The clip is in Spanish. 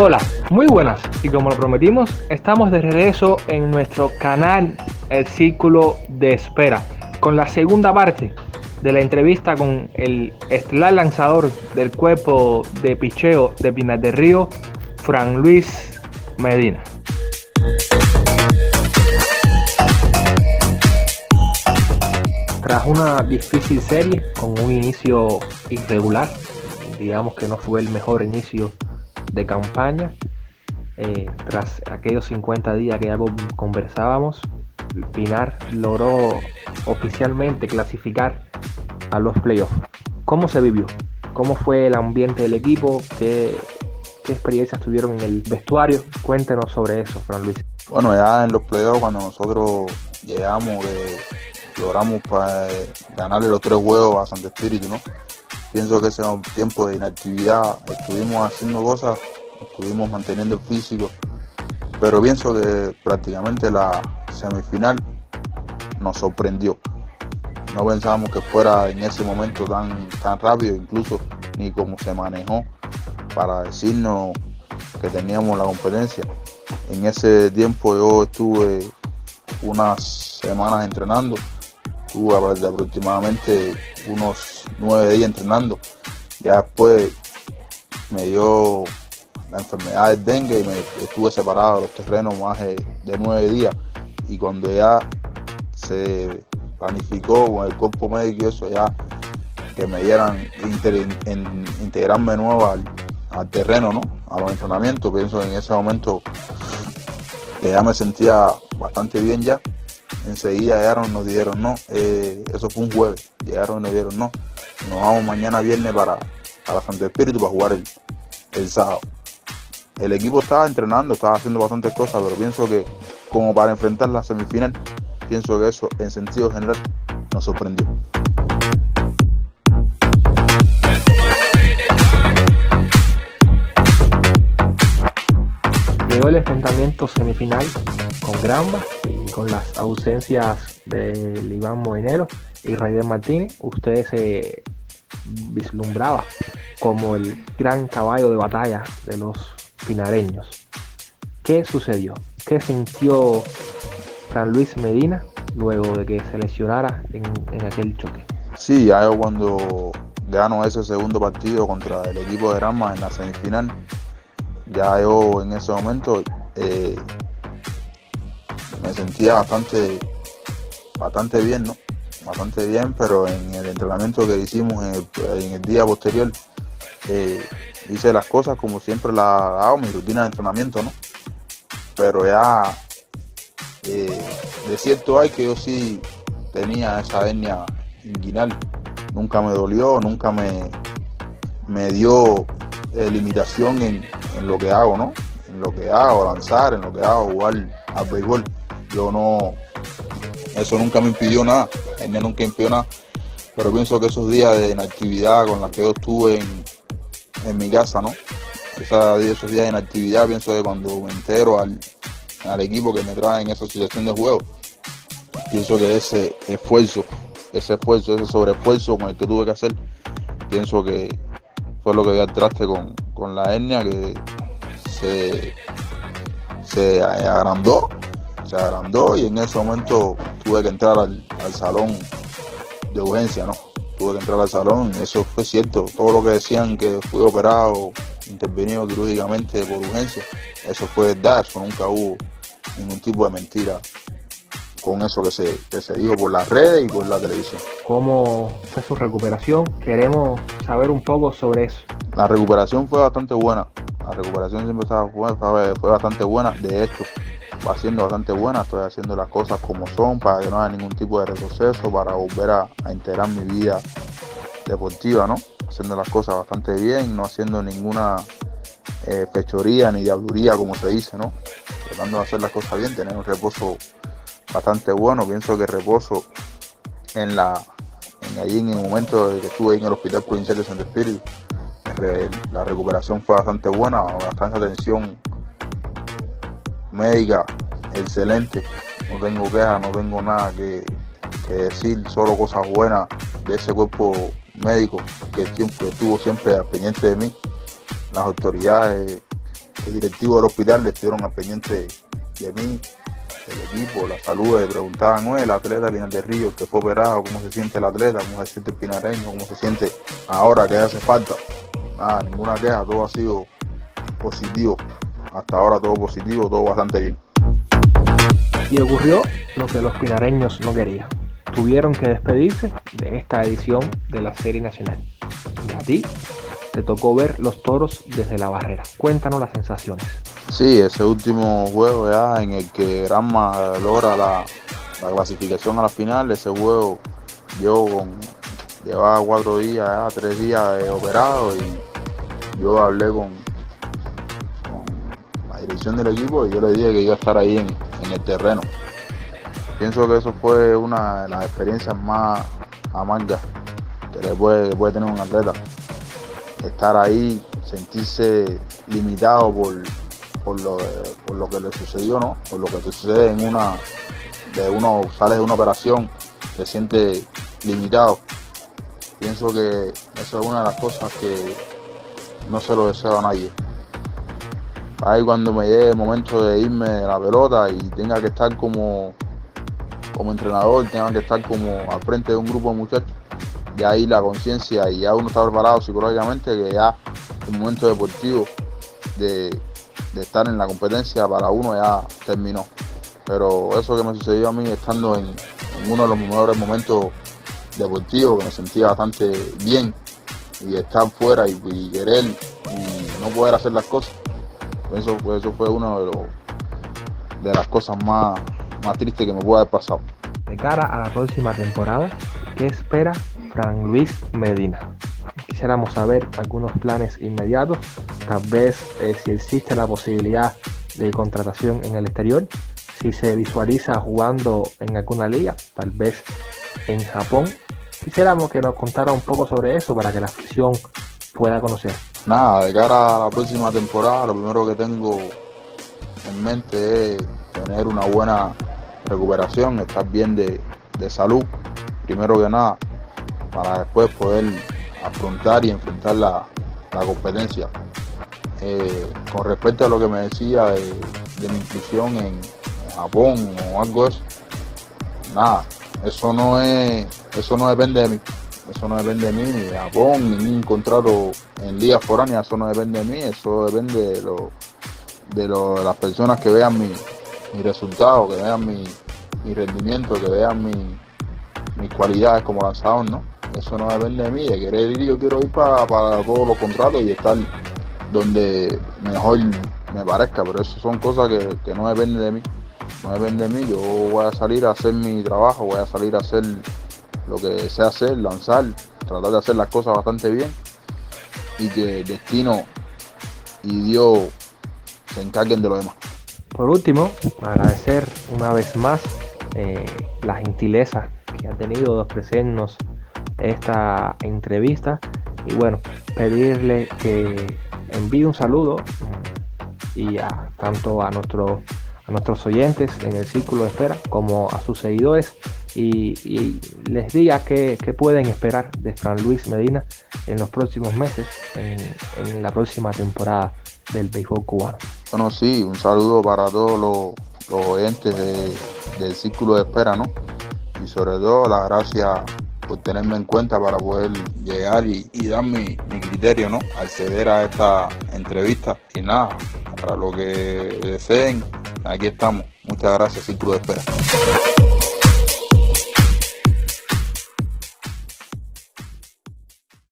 Hola, muy buenas. Y como lo prometimos, estamos de regreso en nuestro canal El Círculo de Espera con la segunda parte de la entrevista con el estelar lanzador del cuerpo de picheo de Pinar del Río, Fran Luis Medina. Tras una difícil serie con un inicio irregular, digamos que no fue el mejor inicio de campaña, eh, tras aquellos 50 días que ya conversábamos, Pinar logró oficialmente clasificar a los playoffs. ¿Cómo se vivió? ¿Cómo fue el ambiente del equipo? ¿Qué, qué experiencias tuvieron en el vestuario? Cuéntenos sobre eso, Fran Luis. Bueno, ya en los playoffs, cuando nosotros llegamos, logramos para eh, ganarle los tres juegos a Santo Espíritu, ¿no? Pienso que ese un tiempo de inactividad, estuvimos haciendo cosas, estuvimos manteniendo el físico, pero pienso que prácticamente la semifinal nos sorprendió. No pensábamos que fuera en ese momento tan, tan rápido, incluso ni como se manejó para decirnos que teníamos la competencia. En ese tiempo yo estuve unas semanas entrenando, estuve aproximadamente unos nueve días entrenando. Ya después me dio la enfermedad del dengue y me estuve separado de los terrenos más de nueve días. Y cuando ya se planificó con el cuerpo médico y eso ya que me dieran integrarme nuevo al, terreno, ¿no? A los entrenamientos. Pienso que en ese momento ya me sentía bastante bien ya. Enseguida llegaron, nos dieron no. Eh, eso fue un jueves. Llegaron nos dieron no. Nos vamos mañana viernes para, para Santo Espíritu para jugar el, sábado. El equipo estaba entrenando, estaba haciendo bastantes cosas, pero pienso que como para enfrentar la semifinal pienso que eso en sentido general nos sorprendió. Llegó el enfrentamiento semifinal con Granba y con las ausencias de Iván Moinero y Raider Martínez. Usted se vislumbraba como el gran caballo de batalla de los pinareños. ¿Qué sucedió? ¿Qué sintió San Luis Medina luego de que se lesionara en, aquel choque. Sí, ya yo cuando gano ese segundo partido contra el equipo de Rama en la semifinal, ya yo en ese momento eh, me sentía bastante, bastante bien, ¿no? Bastante bien, pero en el entrenamiento que hicimos en el, día posterior, eh, hice las cosas como siempre la hago, mi rutina de entrenamiento, ¿no? Pero ya eh, de cierto hay que yo sí tenía esa hernia inguinal. Nunca me dolió, nunca me, me dio eh, limitación en, lo que hago, ¿no? En lo que hago, lanzar, en lo que hago, jugar al béisbol. Yo no, eso nunca me impidió nada, hernia nunca impidió nada. Pero pienso que esos días de inactividad con las que yo estuve en, mi casa, ¿no? esos días de inactividad, pienso que cuando me entero al, al equipo que me trae en esa situación de juego. Pienso que ese esfuerzo, ese esfuerzo, ese sobreesfuerzo con el que tuve que hacer, pienso que fue lo que dio al traste con, la hernia que se, se agrandó, se agrandó y en ese momento tuve que entrar al, salón de urgencia, ¿no? Tuve que entrar al salón, eso fue cierto, todo lo que decían que fui operado, intervenido quirúrgicamente por urgencia, eso fue verdad, eso nunca hubo ningún tipo de mentira con eso que se, que se dijo por las redes y por la televisión. ¿Cómo fue su recuperación? Queremos saber un poco sobre eso. La recuperación fue bastante buena. La recuperación siempre estaba, fue, fue bastante buena. De hecho, va siendo bastante buena. Estoy haciendo las cosas como son para que no haya ningún tipo de retroceso, para volver a, integrar mi vida deportiva, ¿no? Haciendo las cosas bastante bien, no haciendo ninguna eh, pechoría ni diabluría, como se dice, ¿no? Tratando de hacer las cosas bien, tener un reposo bastante bueno. Pienso que reposo en la en en el momento de que estuve en el Hospital Provincial de Santo Espíritu, la recuperación fue bastante buena, bastante atención médica excelente. No tengo quejas, no tengo nada que, decir, solo cosas buenas de ese cuerpo médico que, siempre, estuvo siempre al pendiente de mí las autoridades el directivo del hospital le estuvieron al pendiente de mí, el equipo, la salud, le preguntaban, no, el atleta Linares de Río, que fue operado, cómo se siente el atleta, cómo se siente el pinareño, cómo se siente ahora que hace falta. Nada, ninguna queja, todo ha sido positivo. Hasta ahora todo positivo, todo bastante bien. Y ocurrió lo que los pinareños no querían. Tuvieron que despedirse de esta edición de la Serie Nacional. Y a ti te tocó ver los toros desde la barrera. Cuéntanos las sensaciones. Sí, ese último juego ya en el que Granma logra la, clasificación a la final, ese juego yo con, llevaba cuatro días, ya, tres días operado y yo hablé con, la dirección del equipo y yo le dije que iba a estar ahí en, el terreno. Pienso que eso fue una de las experiencias más amargas que le puede, tener un atleta. Estar ahí, sentirse limitado por, por lo, por lo que le sucedió, ¿no? Por lo que sucede en una, de uno, sales de una operación, te sientes limitado. Pienso que eso es una de las cosas que no se lo deseo a nadie. Ahí cuando me llegue el momento de irme de la pelota y tenga que estar como, como entrenador, tenga que estar como al frente de un grupo de muchachos, y ahí la conciencia y ya uno está preparado psicológicamente que ya el momento deportivo de, de estar en la competencia para uno ya terminó. Pero eso que me sucedió a mí estando en, uno de los mejores momentos deportivos, que me sentía bastante bien, y estar fuera y, querer y no poder hacer las cosas, eso, fue una de, de las cosas más, más tristes que me puede haber pasado. De cara a la próxima temporada, ¿qué espera Fran Luis Medina? quisiéramos saber algunos planes inmediatos, tal vez eh, si existe la posibilidad de contratación en el exterior, si se visualiza jugando en alguna liga, tal vez en Japón. Quisiéramos que nos contara un poco sobre eso para que la afición pueda conocer. Nada, de cara a la próxima temporada, lo primero que tengo en mente es tener una buena recuperación, estar bien de, de salud, primero que nada, para después poder afrontar y enfrentar la, competencia. Eh, con respecto a lo que me decía de, mi inclusión en, Japón o algo de eso, nada, eso no es, eso no depende de mí. Eso no depende de mí, ni Japón, ni un contrato en ligas foráneas, eso no depende de mí, eso depende de, lo, de, las personas que vean mi, mi resultado, que vean mi, rendimiento, que vean mi, mis cualidades como lanzador, ¿no? Eso no depende de mí, de ir, yo quiero ir para, todos los contratos y estar donde mejor me parezca, pero eso son cosas que, no dependen de mí. No depende de mí, yo voy a salir a hacer mi trabajo, voy a salir a hacer lo que sé hacer, lanzar, tratar de hacer las cosas bastante bien y que destino y Dios se encarguen de lo demás. Por último, agradecer una vez más eh, la gentileza que ha tenido de ofrecernos esta entrevista y bueno, pedirle que envíe un saludo mm, y a, tanto a, a nuestros oyentes en el círculo de espera como a sus seguidores y, les diga que, pueden esperar de Fran Luis Medina en los próximos meses, en, la próxima temporada del béisbol cubano. Bueno, sí, un saludo para todos los, los oyentes del círculo de espera, ¿no? Y sobre todo las gracias por tenerme en cuenta para poder llegar y, dar mi, mi, criterio, ¿no? Acceder a esta entrevista. Y nada, para lo que deseen, aquí estamos. Muchas gracias, Círculo de Espera.